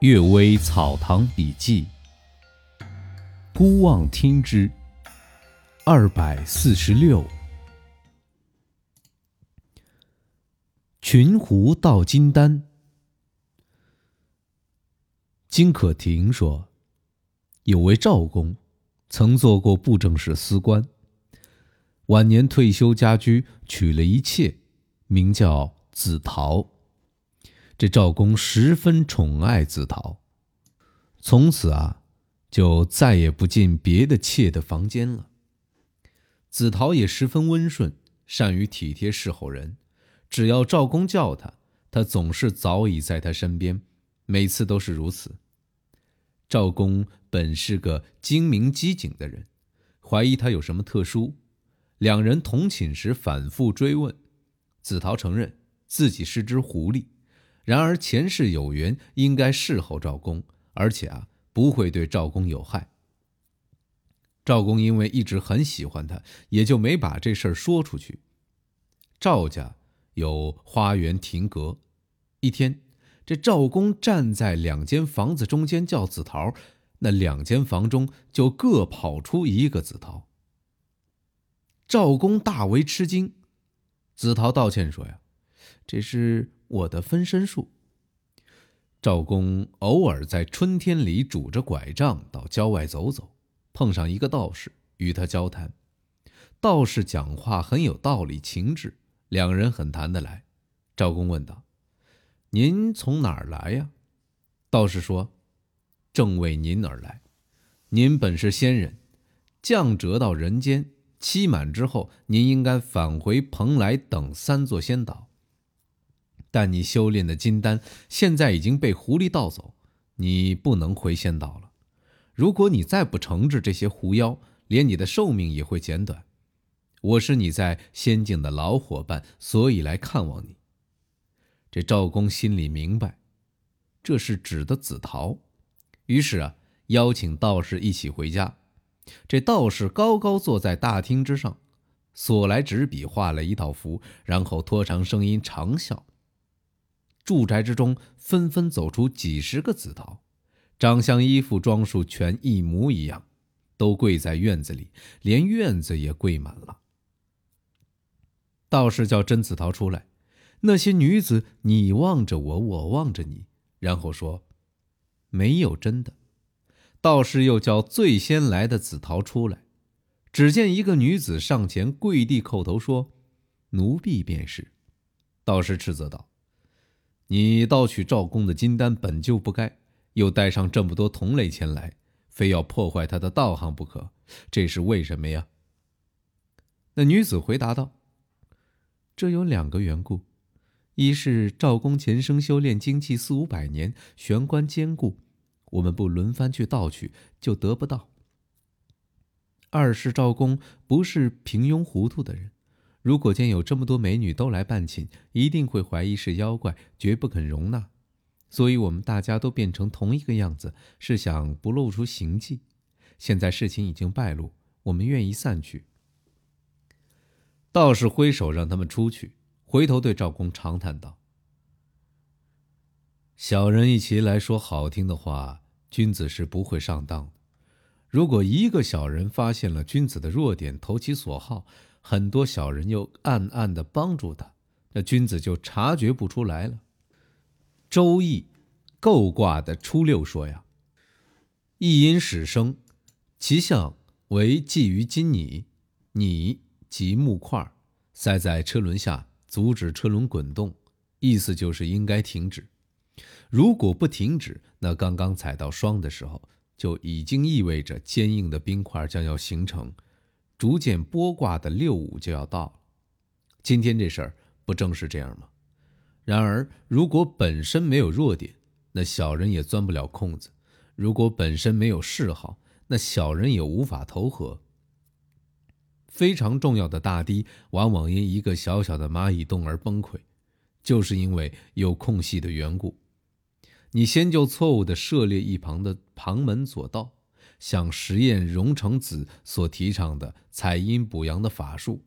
岳微草堂笔记》，孤望听之，二百四十六。群狐到金丹。金可亭说，有位赵公，曾做过布政使司官，晚年退休家居，娶了一妾，名叫紫陶。这赵公十分宠爱子陶，从此啊，就再也不进别的妾的房间了。子陶也十分温顺，善于体贴侍候人，只要赵公叫他，他总是早已在他身边，每次都是如此。赵公本是个精明机警的人，怀疑他有什么特殊，两人同寝时反复追问，子陶承认自己是只狐狸。然而前世有缘，应该侍候赵公，而且啊不会对赵公有害。赵公因为一直很喜欢他，也就没把这事儿说出去。赵家有花园亭阁，一天，这赵公站在两间房子中间叫紫桃，那两间房中就各跑出一个紫桃。赵公大为吃惊，紫桃道歉说：“呀，这是。”我的分身术。赵公偶尔在春天里拄着拐杖到郊外走走，碰上一个道士，与他交谈。道士讲话很有道理，情致，两人很谈得来。赵公问道：“您从哪儿来呀？”道士说：“正为您而来。您本是仙人，降谪到人间，期满之后，您应该返回蓬莱等三座仙岛。”但你修炼的金丹现在已经被狐狸盗走，你不能回仙岛了。如果你再不惩治这些狐妖，连你的寿命也会减短。我是你在仙境的老伙伴，所以来看望你。这赵公心里明白，这是指的紫陶，于是啊，邀请道士一起回家。这道士高高坐在大厅之上，所来纸笔画了一道符，然后拖长声音长啸。住宅之中纷纷走出几十个紫桃，长相、衣服、装束全一模一样，都跪在院子里，连院子也跪满了。道士叫甄子桃出来，那些女子你望着我，我望着你，然后说：“没有真的。”道士又叫最先来的紫桃出来，只见一个女子上前跪地叩头说：“奴婢便是。”道士斥责道。你盗取赵公的金丹本就不该，又带上这么多同类前来，非要破坏他的道行不可，这是为什么呀？那女子回答道：“这有两个缘故，一是赵公前生修炼精气四五百年，玄关坚固，我们不轮番去盗取就得不到；二是赵公不是平庸糊涂的人。”如果见有这么多美女都来办寝，一定会怀疑是妖怪，绝不肯容纳。所以，我们大家都变成同一个样子，是想不露出行迹。现在事情已经败露，我们愿意散去。道士挥手让他们出去，回头对赵公长叹道：“小人一齐来说好听的话，君子是不会上当的。如果一个小人发现了君子的弱点，投其所好。”很多小人又暗暗的帮助他，那君子就察觉不出来了。《周易》构卦的初六说呀：“一因始生，其象为寄于金拟，拟即木块，塞在车轮下，阻止车轮滚动。意思就是应该停止。如果不停止，那刚刚踩到霜的时候，就已经意味着坚硬的冰块将要形成。”逐渐剥卦的六五就要到了，今天这事儿不正是这样吗？然而，如果本身没有弱点，那小人也钻不了空子；如果本身没有嗜好，那小人也无法投合。非常重要的大堤，往往因一个小小的蚂蚁洞而崩溃，就是因为有空隙的缘故。你先就错误的涉猎一旁的旁门左道。像实验荣成子所提倡的采阴补阳的法术，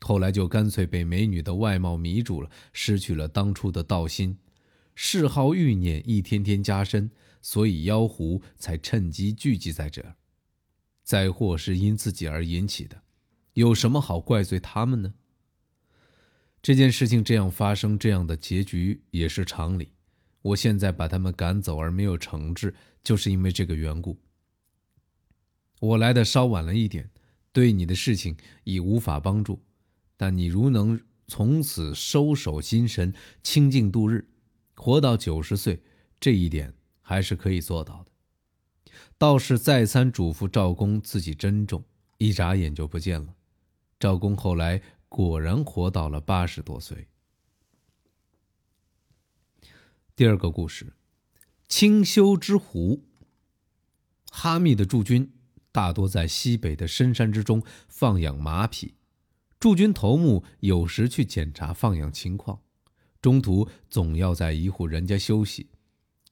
后来就干脆被美女的外貌迷住了，失去了当初的道心。嗜好欲念一天天加深，所以妖狐才趁机聚集在这儿。灾祸是因自己而引起的，有什么好怪罪他们呢？这件事情这样发生，这样的结局也是常理。我现在把他们赶走而没有惩治，就是因为这个缘故。我来的稍晚了一点，对你的事情已无法帮助。但你如能从此收手心神，清静度日，活到九十岁，这一点还是可以做到的。道士再三嘱咐赵公自己珍重，一眨眼就不见了。赵公后来果然活到了八十多岁。第二个故事，清修之湖。哈密的驻军大多在西北的深山之中放养马匹，驻军头目有时去检查放养情况，中途总要在一户人家休息。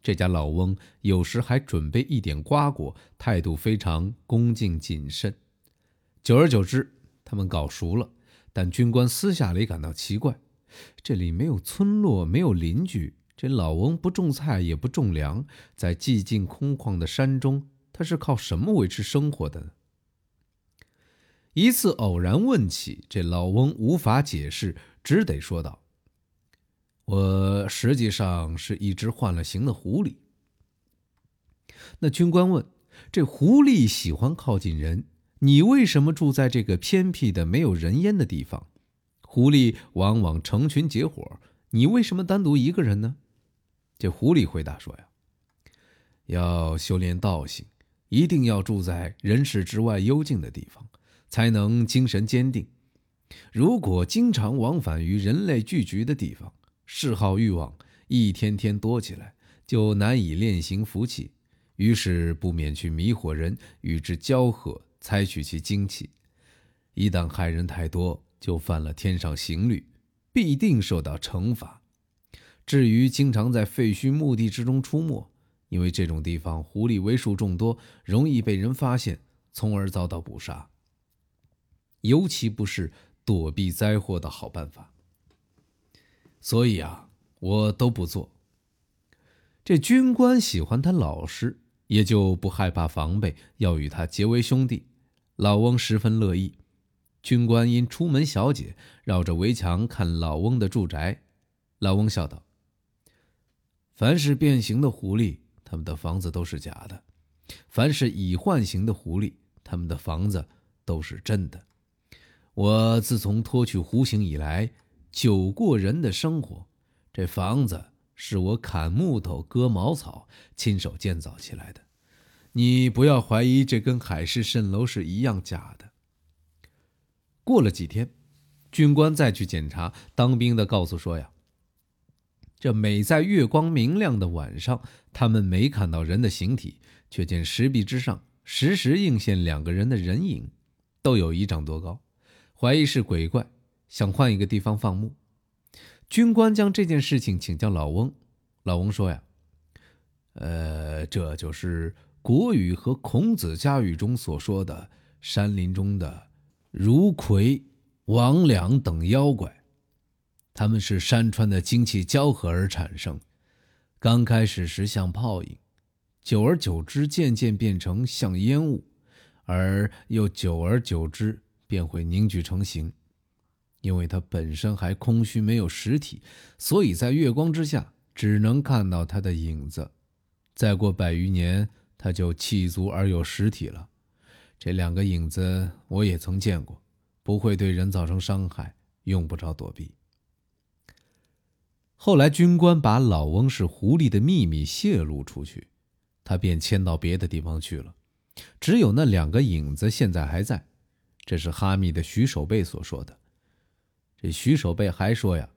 这家老翁有时还准备一点瓜果，态度非常恭敬谨慎。久而久之，他们搞熟了。但军官私下里感到奇怪：这里没有村落，没有邻居，这老翁不种菜，也不种粮，在寂静空旷的山中，他是靠什么维持生活的呢？一次偶然问起，这老翁无法解释，只得说道。我实际上是一只换了形的狐狸。那军官问：“这狐狸喜欢靠近人，你为什么住在这个偏僻的没有人烟的地方？狐狸往往成群结伙，你为什么单独一个人呢？”这狐狸回答说：“呀，要修炼道行，一定要住在人世之外幽静的地方，才能精神坚定。如果经常往返于人类聚集的地方，”嗜好欲望一天天多起来，就难以练行福气，于是不免去迷惑人，与之交合，采取其精气。一旦害人太多，就犯了天上刑律，必定受到惩罚。至于经常在废墟墓地之中出没，因为这种地方狐狸为数众多，容易被人发现，从而遭到捕杀。尤其不是躲避灾祸的好办法。所以啊，我都不做。这军官喜欢他老实，也就不害怕防备，要与他结为兄弟。老翁十分乐意。军官因出门小姐，绕着围墙看老翁的住宅。老翁笑道：“凡是变形的狐狸，他们的房子都是假的；凡是已换形的狐狸，他们的房子都是真的。我自从脱去狐形以来。”久过人的生活，这房子是我砍木头、割茅草，亲手建造起来的。你不要怀疑，这跟海市蜃楼是一样假的。过了几天，军官再去检查，当兵的告诉说呀，这每在月光明亮的晚上，他们没看到人的形体，却见石壁之上时时映现两个人的人影，都有一丈多高，怀疑是鬼怪。想换一个地方放牧，军官将这件事情请教老翁。老翁说：“呀，呃，这就是国语和孔子家语中所说的山林中的如魁、王两等妖怪，他们是山川的精气交合而产生。刚开始时像泡影，久而久之渐渐变成像烟雾，而又久而久之便会凝聚成形。”因为它本身还空虚，没有实体，所以在月光之下只能看到它的影子。再过百余年，它就气足而有实体了。这两个影子我也曾见过，不会对人造成伤害，用不着躲避。后来军官把老翁是狐狸的秘密泄露出去，他便迁到别的地方去了。只有那两个影子现在还在，这是哈密的徐守备所说的。这徐守备还说呀，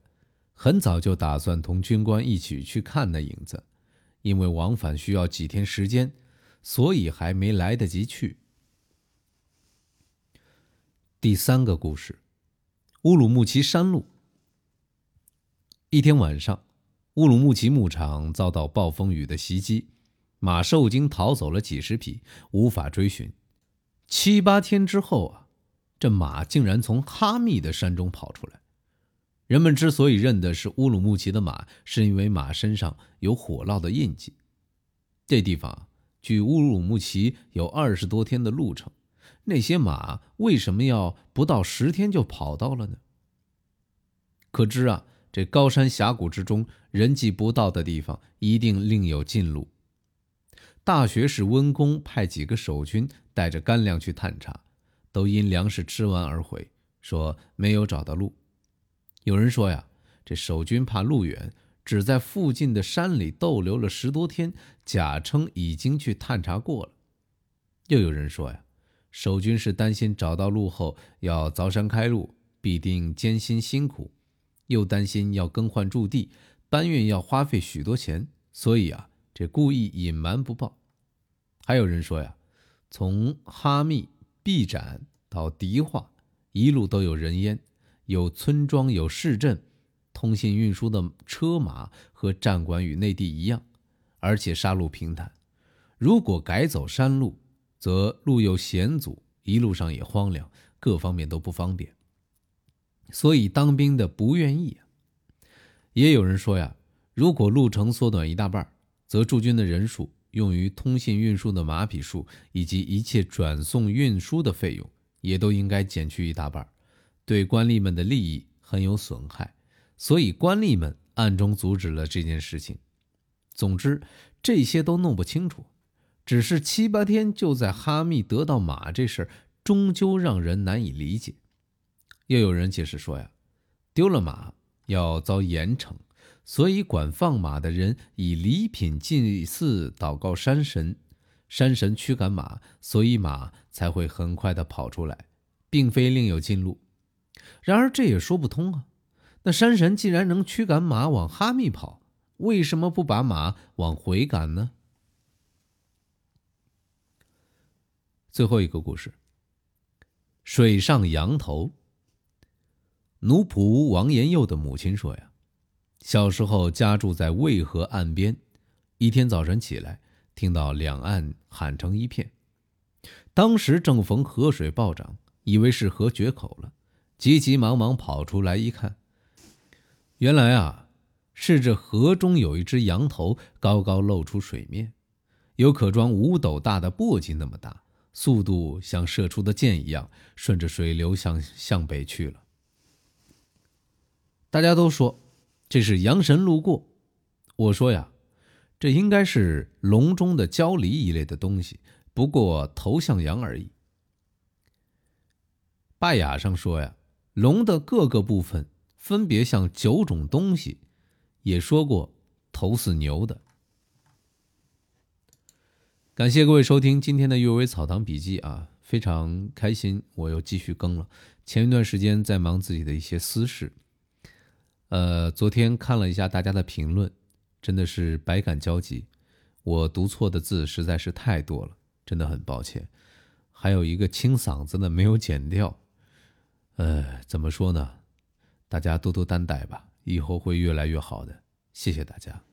很早就打算同军官一起去看那影子，因为往返需要几天时间，所以还没来得及去。第三个故事，乌鲁木齐山路。一天晚上，乌鲁木齐牧场遭到暴风雨的袭击，马受惊逃走了几十匹，无法追寻。七八天之后啊。这马竟然从哈密的山中跑出来，人们之所以认得是乌鲁木齐的马，是因为马身上有火烙的印记。这地方距乌鲁木齐有二十多天的路程，那些马为什么要不到十天就跑到了呢？可知啊，这高山峡谷之中，人迹不到的地方，一定另有近路。大学士温公派几个守军带着干粮去探查，都因粮食吃完而回，说没有找到路。有人说呀，这守军怕路远，只在附近的山里逗留了十多天，假称已经去探查过了。又有人说呀，守军是担心找到路后要凿山开路，必定艰辛辛苦，又担心要更换驻地，搬运要花费许多钱，所以啊。这故意隐瞒不报，还有人说呀，从哈密、毕展到迪化，一路都有人烟，有村庄，有市镇，通信运输的车马和站馆与内地一样，而且沙路平坦。如果改走山路，则路又险阻，一路上也荒凉，各方面都不方便。所以当兵的不愿意啊。也有人说呀，如果路程缩短一大半则驻军的人数、用于通信运输的马匹数以及一切转送运输的费用，也都应该减去一大半，对官吏们的利益很有损害。所以官吏们暗中阻止了这件事情。总之，这些都弄不清楚，只是七八天就在哈密得到马这事儿，终究让人难以理解。又有人解释说呀，丢了马要遭严惩。所以，管放马的人以礼品祭祀、祷告山神，山神驱赶马，所以马才会很快的跑出来，并非另有近路。然而，这也说不通啊！那山神既然能驱赶马往哈密跑，为什么不把马往回赶呢？最后一个故事：水上羊头。奴仆王延佑的母亲说：“呀。”小时候家住在渭河岸边，一天早晨起来，听到两岸喊成一片。当时正逢河水暴涨，以为是河决口了，急急忙忙跑出来一看，原来啊，是这河中有一只羊头高高露出水面，有可装五斗大的簸箕那么大，速度像射出的箭一样，顺着水流向向北去了。大家都说。这是阳神路过，我说呀，这应该是龙中的蛟离一类的东西，不过头像羊而已。拜雅上说呀，龙的各个部分分别像九种东西，也说过头似牛的。感谢各位收听今天的《阅微草堂笔记》啊，非常开心，我又继续更了。前一段时间在忙自己的一些私事。呃，昨天看了一下大家的评论，真的是百感交集。我读错的字实在是太多了，真的很抱歉。还有一个清嗓子的没有剪掉。呃，怎么说呢？大家多多担待吧，以后会越来越好的。谢谢大家。